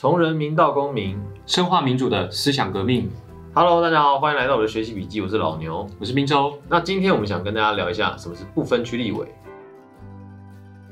从人民到公民，深化民主的思想革命。Hello，大家好，欢迎来到我的学习笔记，我是老牛。我是滨州。那今天我们想跟大家聊一下什么是不分区立委。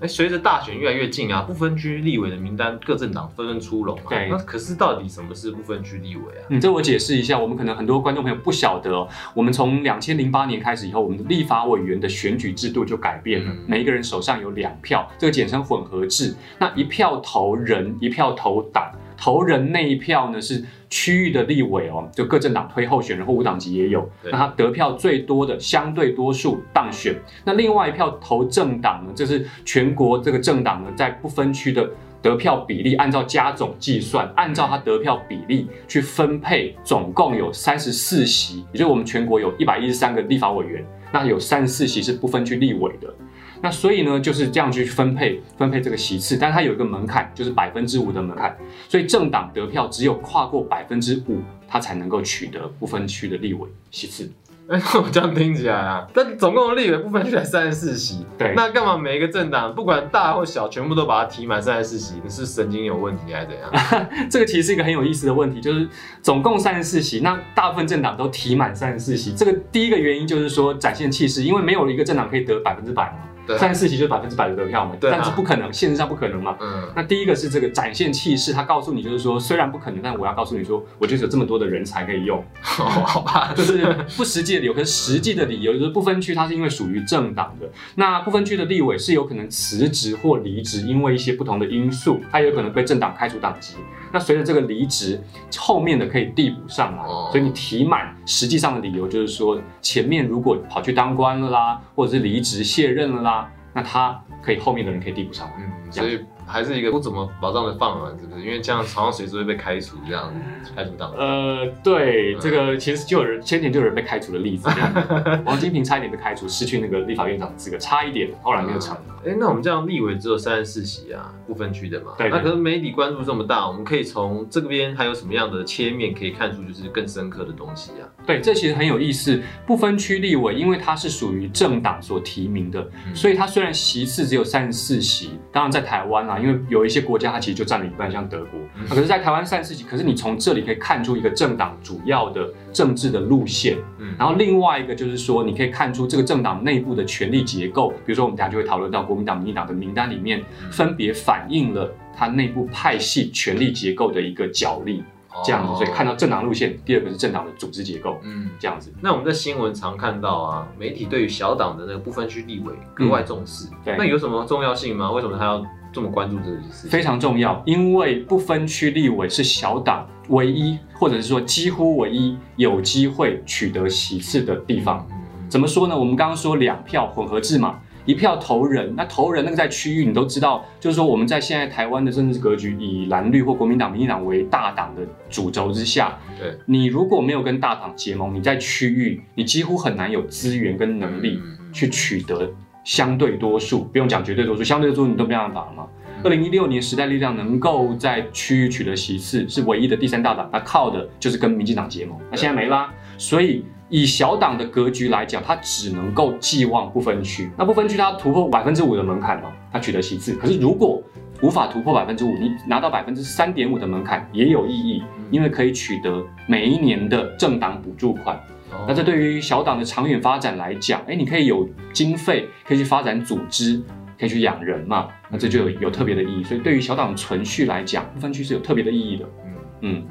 哎，随着大选越来越近啊，不分区立委的名单各政党纷纷出笼啊。对那可是到底什么是不分区立委啊？嗯，这我解释一下，我们可能很多观众朋友不晓得哦。我们从两千零八年开始以后，我们的立法委员的选举制度就改变了，嗯每一个人手上有两票，这个简称混合制。那一票投人，一票投党。投人那一票呢是区域的立委哦，就各政党推候选人或无党籍也有，那他得票最多的相对多数当选。那另外一票投政党呢，就是全国这个政党呢在不分区的得票比例，按照加总计算，按照他得票比例去分配，总共有三十四席，也就是我们全国有一百一十三个立法委员，那有三十四席是不分区立委的。那所以呢，就是这样去分配分配这个席次，但它有一个门槛，就是百分之五的门槛，所以政党得票只有跨过百分之五，它才能够取得不分区的立委席次。哎，那我这样听起来啊，但总共的立委不分区才三十四席，对那干嘛每一个政党不管大或小，全部都把它提满三十四席？你是神经有问题还是怎样？这个其实是一个很有意思的问题，就是总共三十四席，那大部分政党都提满三十四席。这个第一个原因就是说展现气势，因为没有一个政党可以得百分之百嘛，对三十四席就是百分之百的得票嘛，对啊但是不可能，现实上不可能嘛。嗯，那第一个是这个展现气势，他告诉你就是说，虽然不可能，但我要告诉你说，我就是有这么多的人才可以用，好吧，就是不实际的理由。可是实际的理由就是不分区，它是因为属于政党的，那不分区的立委是有可能辞职或离职，因为一些不同的因素，他有可能被政党开除党籍。那随着这个离职，后面的可以递补上来，哦所以你提满，实际上的理由就是说，前面如果跑去当官了啦，或者是离职卸任了啦，那他可以后面的人可以递补上来。嗯，所以还是一个不怎么保障的饭碗，是不是？因为这样好像随时会被开除，这样开除党。呃，对，嗯这个其实就有人先前就有人被开除的例子，这 样王金平差一点被开除，失去那个立法院长的资格，差一点，后来没有成。哎、那我们这样立委只有三十四席啊，不分区的嘛。对对那可是媒体关注这么大，我们可以从这边还有什么样的切面可以看出就是更深刻的东西啊？对，这其实很有意思。不分区立委，因为他是属于政党所提名的，嗯所以他虽然席次只有三十四席，当然在台湾啦，因为有一些国家它其实就占了一半，像德国。嗯可是，在台湾三十四席，可是你从这里可以看出一个政党主要的政治的路线。嗯，然后另外一个就是说，你可以看出这个政党内部的权力结构，比如说我们等下就会讨论到国民党、民进党的名单里面，嗯分别反映了它内部派系权力结构的一个角力，这样子。所以看到，政党路线，第二个是政党的组织结构，嗯。这样子。那我们在新闻常看到啊，媒体对于小党的那个不分区立委格外重视。对那有什么重要性吗？为什么他要这么关注这个事情？非常重要，因为不分区立委是小党唯一，或者是说几乎唯一有机会取得席次的地方。嗯怎么说呢？我们刚刚说两票混合制嘛，一票投人，那投人那个在区域你都知道，就是说我们在现在台湾的政治格局，以蓝绿或国民党、民进党为大党的主轴之下，对，你如果没有跟大党结盟，你在区域你几乎很难有资源跟能力嗯去取得相对多数，不用讲绝对多数，相对多数你都没办法了嘛。二零一六年时代力量能够在区域取得席次，是唯一的第三大党，它靠的就是跟民进党结盟，那现在没啦，所以以小党的格局来讲，它只能够寄望不分区。那不分区它突破百分之五的门槛嘛，它取得席次。可是如果无法突破百分之五，你拿到百分之三点五的门槛也有意义，因为可以取得每一年的政党补助款。哦那这对于小党的长远发展来讲，哎，你可以有经费，可以去发展组织，可以去养人嘛，那这就有有特别的意义。所以对于小党存续来讲，不分区是有特别的意义的。嗯嗯，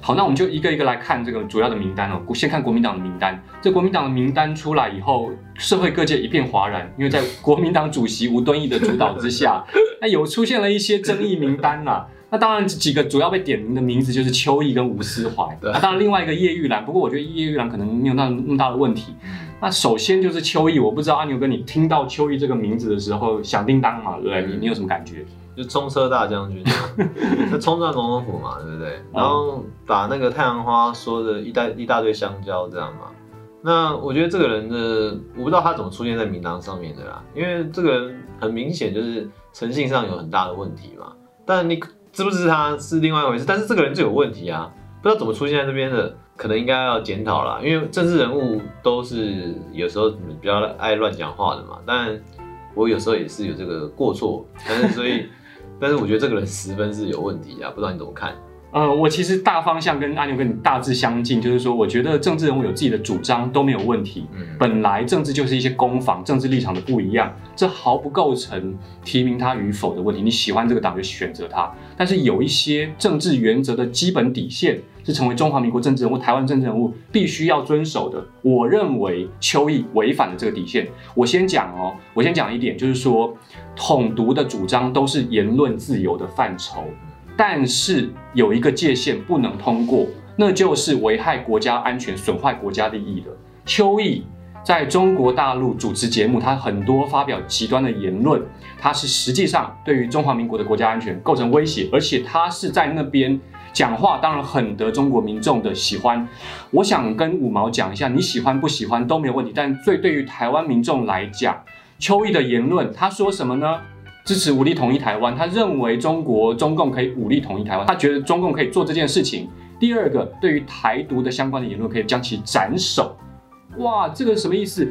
好，那我们就一个一个来看这个主要的名单哦。先看国民党的名单，这国民党的名单出来以后，社会各界一片哗然，因为在国民党主席吴敦义的主导之下，那有出现了一些争议名单啦、那当然，几个主要被点名的名字就是邱毅跟吴思怀。对那当然，另外一个叶玉兰，不过我觉得叶玉兰可能没有那那么大的问题。那首先就是邱毅，我不知道阿牛哥，你听到邱毅这个名字的时候，响叮当嘛，对不对？你你有什么感觉？就冲车大将军，他冲撞总统府嘛，对不对？然后把那个太阳花说的一大一大堆香蕉这样嘛。那我觉得这个人的，我不知道他怎么出现在名单上面的啦，因为这个人很明显就是诚信上有很大的问题嘛。但你支不支持他是另外一回事，但是这个人就有问题啊，不知道怎么出现在这边的，可能应该要检讨了。因为政治人物都是有时候比较爱乱讲话的嘛，但我有时候也是有这个过错，但是所以。但是我觉得这个人十分是有问题啊，不知道你怎么看？呃，我其实大方向跟阿牛跟你大致相近，就是说，我觉得政治人物有自己的主张都没有问题。嗯，本来政治就是一些攻防，政治立场的不一样，这毫不构成提名他与否的问题。你喜欢这个党就选择他，但是有一些政治原则的基本底线是成为中华民国政治人物、台湾政治人物必须要遵守的。我认为邱毅违反了这个底线。我先讲哦，我先讲一点，就是说，统独的主张都是言论自由的范畴。但是有一个界限不能通过，那就是危害国家安全、损坏国家利益的。邱毅在中国大陆主持节目，他很多发表极端的言论，他是实际上对于中华民国的国家安全构成威胁，而且他是在那边讲话，当然很得中国民众的喜欢。我想跟五毛讲一下，你喜欢不喜欢都没有问题，但最对于台湾民众来讲，邱毅的言论，他说什么呢？支持武力统一台湾，他认为中国中共可以武力统一台湾，他觉得中共可以做这件事情。第二个，对于台独的相关的言论，可以将其斩首。哇，这个什么意思？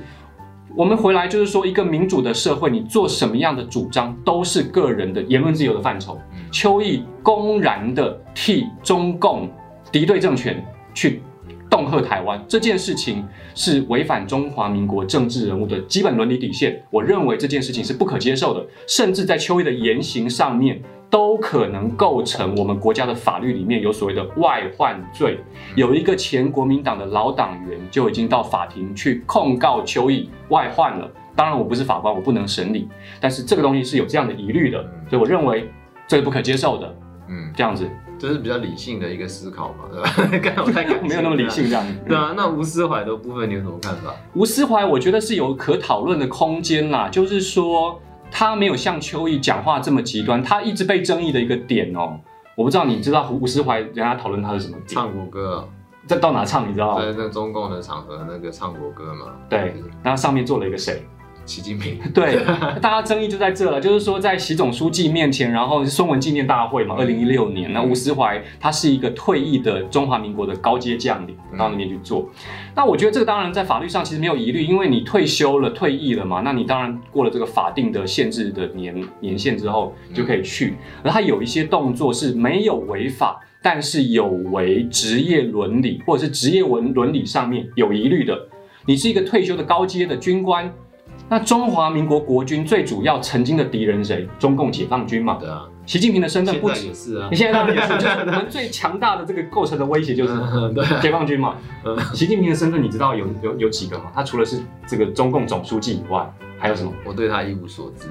我们回来就是说，一个民主的社会，你做什么样的主张都是个人的言论自由的范畴。邱毅公然的替中共敌对政权去。恫吓台湾这件事情是违反中华民国政治人物的基本伦理底线，我认为这件事情是不可接受的，甚至在邱毅的言行上面都可能构成我们国家的法律里面有所谓的外患罪。有一个前国民党的老党员就已经到法庭去控告邱毅外患了。当然我不是法官，我不能审理，但是这个东西是有这样的疑虑的，所以我认为这是不可接受的。嗯，这样子。这是比较理性的一个思考嘛，对吧？刚我太感没有那么理性这样。对啊，那吴思怀的部分你有什么看法？吴思怀，我觉得是有可讨论的空间啦。就是说，他没有像邱毅讲话这么极端，他一直被争议的一个点哦。我不知道你知道吴思怀人家讨论他是什么？唱国歌，在到哪唱？你知道在那中共的场合，那个唱国歌嘛。对，然后上面坐了一个谁？习近平 对，大家争议就在这了，就是说在习总书记面前，然后孙文纪念大会嘛，二零一六年，那吴思怀他是一个退役的中华民国的高阶将领，到那边去做。那我觉得这个当然在法律上其实没有疑虑，因为你退休了、退役了嘛，那你当然过了这个法定的限制的年年限之后就可以去。而他有一些动作是没有违法，但是有违职业伦理或者是职业文伦理上面有疑虑的。你是一个退休的高阶的军官。那中华民国国军最主要曾经的敌人谁？中共解放军嘛。对啊。习近平的身份不止是啊。你现在当然也是，就是我们最强大的这个构成的威胁就是解放军嘛。习近平的身份你知道有有有几个吗？他除了是这个中共总书记以外。还有什么？我对他一无所知。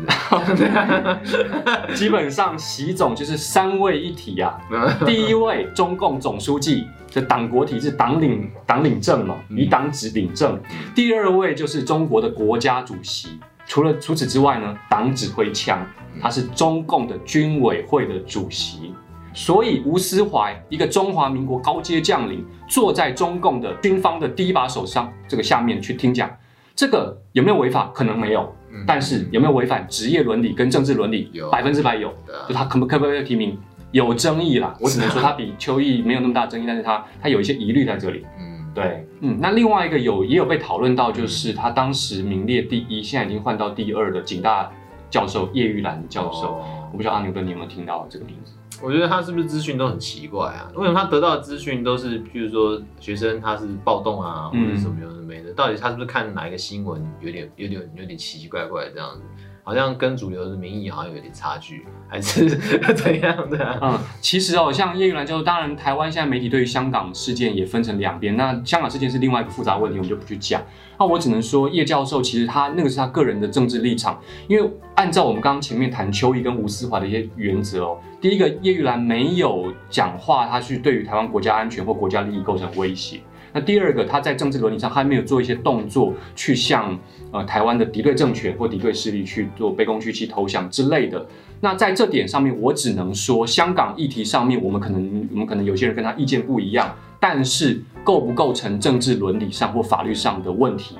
基本上，习总就是三位一体啊。第一位，中共总书记，这党国体制，党领党领政嘛，以党指领政。第二位就是中国的国家主席。除了除此之外呢，党指挥枪，他是中共的军委会的主席。所以，吴思怀一个中华民国高阶将领，坐在中共的军方的第一把手上这个下面去听讲。这个有没有违法？可能没有，但是有没有违反职业伦理跟政治伦理？有，百分之百有。就他可不可不可以提名？有争议啦，我只能说 他比邱毅没有那么大争议，但是他他有一些疑虑在这里。嗯，对，嗯，那另外一个有也有被讨论到，就是他当时名列第一，现在已经换到第二的警大教授叶玉兰教授，我不知道阿牛哥你有没有听到这个名字？我觉得他是不是资讯都很奇怪啊？为什么他得到的资讯都是，譬如说学生他是暴动啊，或者什么有的没的？到底他是不是看哪一个新闻有点有点有点奇奇怪怪这样子？好像跟主流的民意好像有点差距，还是 怎样的？嗯，其实哦，像叶玉兰教授，当然台湾现在媒体对于香港事件也分成两边。那香港事件是另外一个复杂问题，我们就不去讲。那我只能说，叶教授其实他那个是他个人的政治立场，因为按照我们刚刚前面谈邱毅跟吴思华的一些原则哦，第一个叶玉兰没有讲话，他去对于台湾国家安全或国家利益构成威胁。那第二个，他在政治伦理上还没有做一些动作，去向呃台湾的敌对政权或敌对势力去做卑躬屈膝投降之类的。那在这点上面，我只能说，香港议题上面，我们可能我们可能有些人跟他意见不一样，但是构不构成政治伦理上或法律上的问题，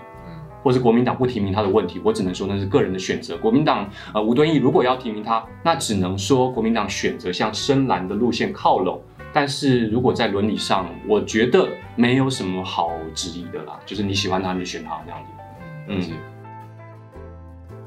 或是国民党不提名他的问题，我只能说那是个人的选择。国民党呃吴敦义如果要提名他，那只能说国民党选择向深蓝的路线靠拢。但是如果在伦理上，我觉得没有什么好质疑的啦，就是你喜欢他，你就选他这样子。嗯。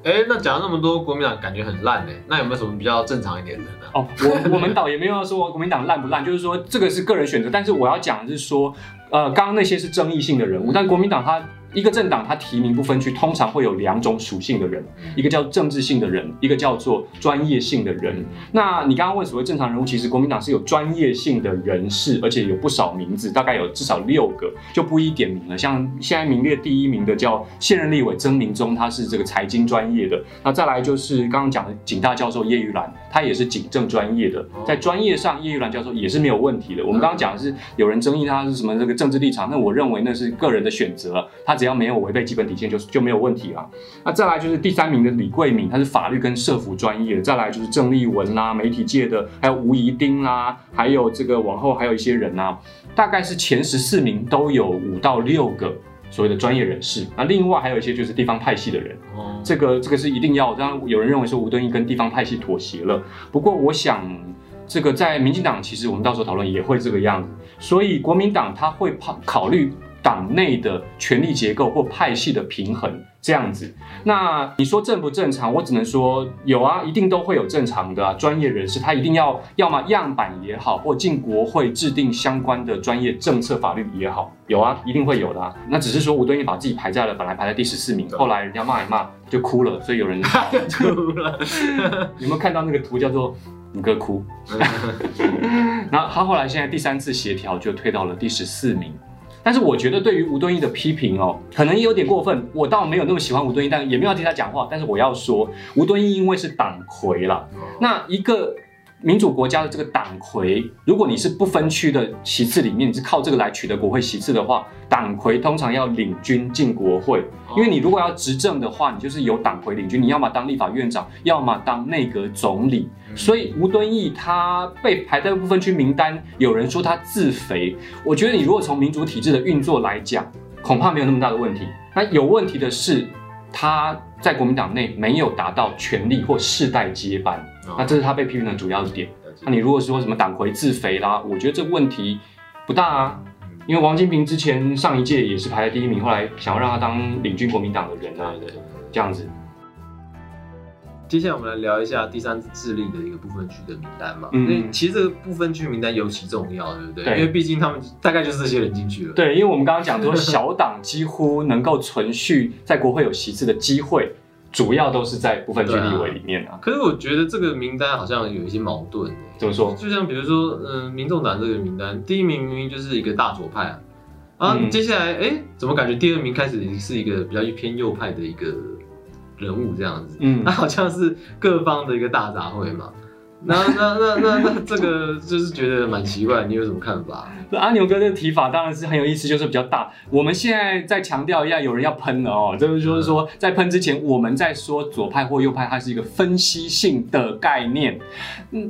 哎，那讲了那么多，国民党感觉很烂哎，那有没有什么比较正常一点的呢？哦，我我们导也没有要说国民党烂不烂，就是说这个是个人选择，但是我要讲的是说，呃，刚刚那些是争议性的人物，但国民党他。一个政党它提名不分区，通常会有两种属性的人，一个叫政治性的人，一个叫做专业性的人。那你刚刚问所谓正常人物，其实国民党是有专业性的人士，而且有不少名字，大概有至少六个，就不一点名了。像现在名列第一名的叫现任立委曾明忠，他是这个财经专业的。那再来就是刚刚讲的警大教授叶玉兰，他也是警政专业的，在专业上叶玉兰教授也是没有问题的。我们刚刚讲的是有人争议他是什么这个政治立场，那我认为那是个人的选择，他。只要没有违背基本底线，就就没有问题了。那再来就是第三名的李桂敏，他是法律跟社服专业的。再来就是郑丽文啦，媒体界的，还有吴怡丁啦，还有这个往后还有一些人呐，大概是前十四名都有五到六个所谓的专业人士。那另外还有一些就是地方派系的人。哦，这个这个是一定要。当然有人认为说吴敦义跟地方派系妥协了，不过我想这个在民进党其实我们到时候讨论也会这个样子。所以国民党他会考考虑。党内的权力结构或派系的平衡这样子，那你说正不正常？我只能说有啊，一定都会有正常的专业人士，他一定要要么样板也好，或进国会制定相关的专业政策法律也好，有啊，一定会有的。那只是说吴敦义把自己排在了本来排在第十四名，后来人家骂一骂就哭了，所以有人 哭了。有没有看到那个图叫做五哥哭？然后他后来现在第三次协调就推到了第十四名。但是我觉得对于吴敦义的批评哦，可能也有点过分。我倒没有那么喜欢吴敦义，但也没有替他讲话。但是我要说，吴敦义因为是党魁了，那一个民主国家的这个党魁，如果你是不分区的席次里面，你是靠这个来取得国会席次的话，党魁通常要领军进国会。因为你如果要执政的话，你就是由党魁领军，你要么当立法院长，要么当内阁总理。所以吴敦义他被排在不分区名单，有人说他自肥。我觉得你如果从民主体制的运作来讲，恐怕没有那么大的问题。那有问题的是他在国民党内没有达到权力或世代接班，那这是他被批评的主要的点。那你如果说什么党魁自肥啦，我觉得这问题不大啊。因为王金平之前上一届也是排在第一名，后来想要让他当领军国民党的人啊，这样子。接下来我们来聊一下第三次智利的一个部分区的名单嘛。嗯，其实这个部分区名单尤其重要，对不对？对。因为毕竟他们大概就是这些人进去了。对，因为我们刚刚讲说，小党几乎能够存续在国会有席次的机会，主要都是在部分区立委里面啊。可是我觉得这个名单好像有一些矛盾。怎么说？就像比如说，嗯，民众党这个名单，第一名明明就是一个大左派啊，啊，接下来哎，怎么感觉第二名开始是一个比较偏右派的一个？人物这样子，嗯，那好像是各方的一个大杂烩嘛。那那那那那这个就是觉得蛮奇怪，你有什么看法？阿牛哥这个提法当然是很有意思，就是比较大。我们现在再强调一下，有人要喷了哦，就是就是说在喷之前，我们在说左派或右派，它是一个分析性的概念，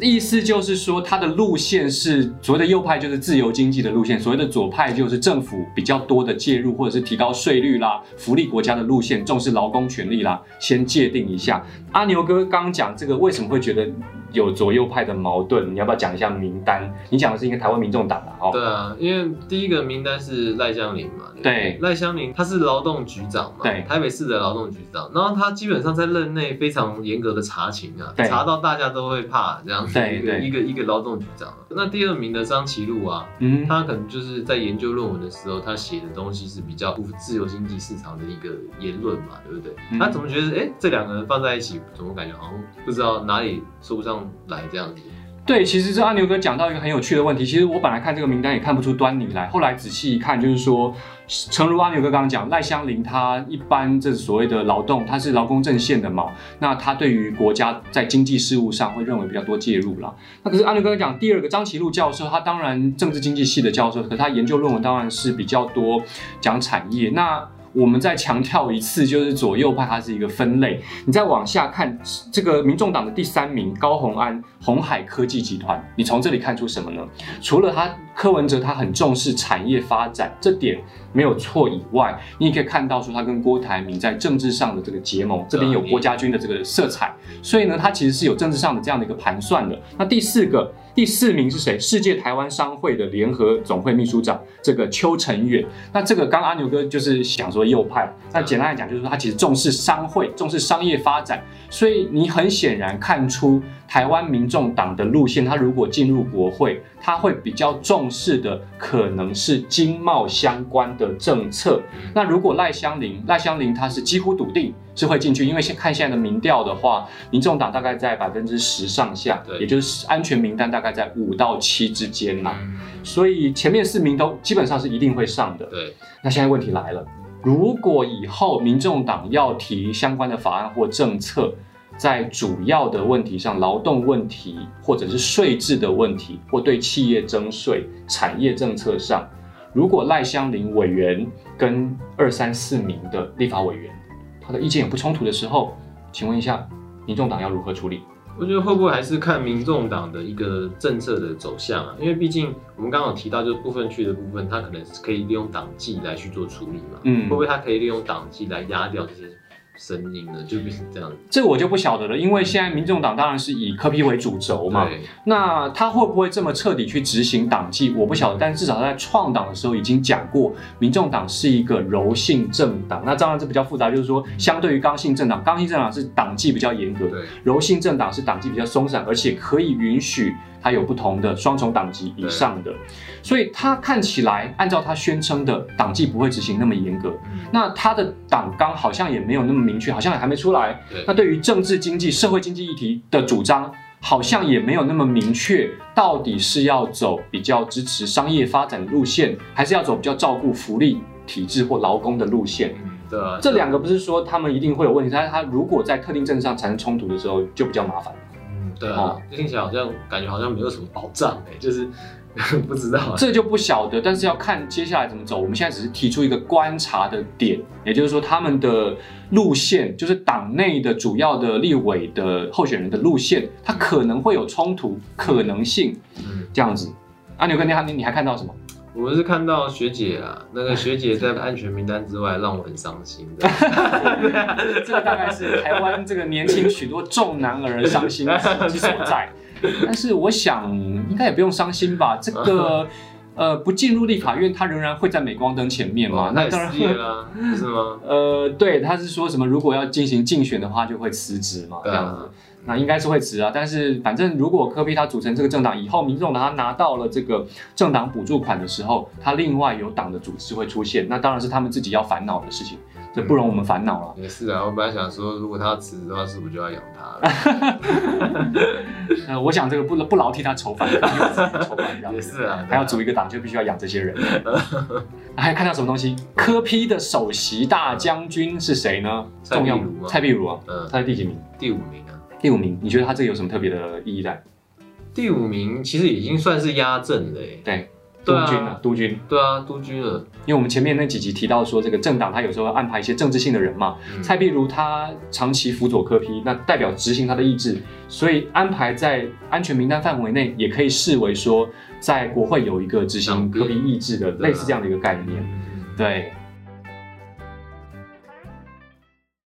意思就是说它的路线是所谓的右派就是自由经济的路线，所谓的左派就是政府比较多的介入或者是提高税率啦、福利国家的路线，重视劳工权利啦，先界定一下。阿牛哥刚讲这个为什么会觉得？有左右派的矛盾，你要不要讲一下名单？你讲的是应该台湾民众党的哦。对啊，因为第一个名单是赖香林嘛。对，赖香林他是劳动局长嘛。对，台北市的劳动局长，然后他基本上在任内非常严格的查勤啊，查到大家都会怕这样子。对对，一个一个劳动局长。那第二名的张其禄啊，嗯，他可能就是在研究论文的时候，他写的东西是比较不自由经济市场的一个言论嘛，对不对？他怎么觉得哎，这两个人放在一起，怎么感觉好像不知道哪里说不上。来这样子，对，其实这阿牛哥讲到一个很有趣的问题。其实我本来看这个名单也看不出端倪来，后来仔细一看，就是说，诚如阿牛哥刚刚讲，赖香林他一般这所谓的劳动，他是劳工阵线的嘛，那他对于国家在经济事务上会认为比较多介入了。那可是阿牛哥讲第二个张其禄教授，他当然政治经济系的教授，可他研究论文当然是比较多讲产业。那我们再强调一次，就是左右派它是一个分类。你再往下看，这个民众党的第三名高鸿安，红海科技集团，你从这里看出什么呢？除了他柯文哲他很重视产业发展这点没有错以外，你也可以看到说他跟郭台铭在政治上的这个结盟，这边有郭家军的这个色彩，所以呢，他其实是有政治上的这样的一个盘算的。那第四个。第四名是谁？世界台湾商会的联合总会秘书长这个邱成远。那这个刚阿牛哥就是想说右派，那简单来讲就是说他其实重视商会，重视商业发展，所以你很显然看出台湾民众党的路线，他如果进入国会，他会比较重视的可能是经贸相关的政策。那如果赖香林，赖香林他是几乎笃定是会进去，因为现看现在的民调的话，民众党大概在百分之十上下，对也就是安全名单大概在五到七之间嘛。嗯所以前面四名都基本上是一定会上的。对，那现在问题来了，如果以后民众党要提相关的法案或政策，在主要的问题上，劳动问题或者是税制的问题，或对企业征税、产业政策上，如果赖香林委员跟二三四名的立法委员他的意见有不冲突的时候，请问一下，民众党要如何处理？我觉得会不会还是看民众党的一个政策的走向啊？因为毕竟我们刚刚有提到，就是部分区的部分，他可能是可以利用党纪来去做处理嘛。嗯会不会他可以利用党纪来压掉这些声音呢？就变成这样子。这个我就不晓得了，因为现在民众党当然是以科批为主轴嘛，对，那他会不会这么彻底去执行党纪？我不晓得，但是至少他在创党的时候已经讲过，民众党是一个柔性政党。那当然这比较复杂，就是说相对于刚性政党，刚性政党是党纪比较严格，对，柔性政党是党纪比较松散，而且可以允许它有不同的双重党籍以上的。所以他看起来，按照他宣称的党纪不会执行那么严格。嗯那他的党纲好像也没有那么明确，好像也还没出来。对那对于政治经济、社会经济议题的主张，好像也没有那么明确，到底是要走比较支持商业发展的路线，还是要走比较照顾福利体制或劳工的路线？嗯，对啊，这两个不是说他们一定会有问题，但是他如果在特定政治上产生冲突的时候，就比较麻烦。嗯，对啊哦，听起来好像感觉好像没有什么保障哎，就是 不知道啊。这就不晓得，但是要看接下来怎么走。我们现在只是提出一个观察的点，也就是说他们的路线，就是党内的主要的立委的候选人的路线，它可能会有冲突可能性嗯，这样子。阿牛哥，你还你你还看到什么？我们是看到学姐啊，那个学姐在安全名单之外，让我很伤心的。这个大概是台湾这个年轻许多重男儿伤心之所在。但是我想应该也不用伤心吧，这个。呃，不进入立法院，他仍然会在镁光灯前面嘛？哦那当然那也失业啦，是吗？呃，对，他是说什么？如果要进行竞选的话，就会辞职嘛，这样子。那应该是会辞啊，但是反正如果科比他组成这个政党以后，民众党他拿到了这个政党补助款的时候，他另外有党的组织会出现，那当然是他们自己要烦恼的事情，这不容我们烦恼了。也是啊，我本来想说，如果他要辞职的话，是不是就要养他了？呃，我想这个不不劳替他筹饭，筹饭这样也是啊，还要组一个党，就必须要养这些人。还 看到什么东西？科批的首席大将军是谁呢？蔡壁如吗蔡壁如啊，嗯，他在第几名？第五名啊，第五名。你觉得他这个有什么特别的意义在？第五名其实已经算是压阵了欸对，督军啊，督军。对啊，督军了，因为我们前面那几集提到说，这个政党他有时候安排一些政治性的人嘛，嗯蔡壁如他长期辅佐柯批，那代表执行他的意志，所以安排在安全名单范围内，也可以视为说在国会有一个执行柯批意志的类似这样的一个概念。嗯对，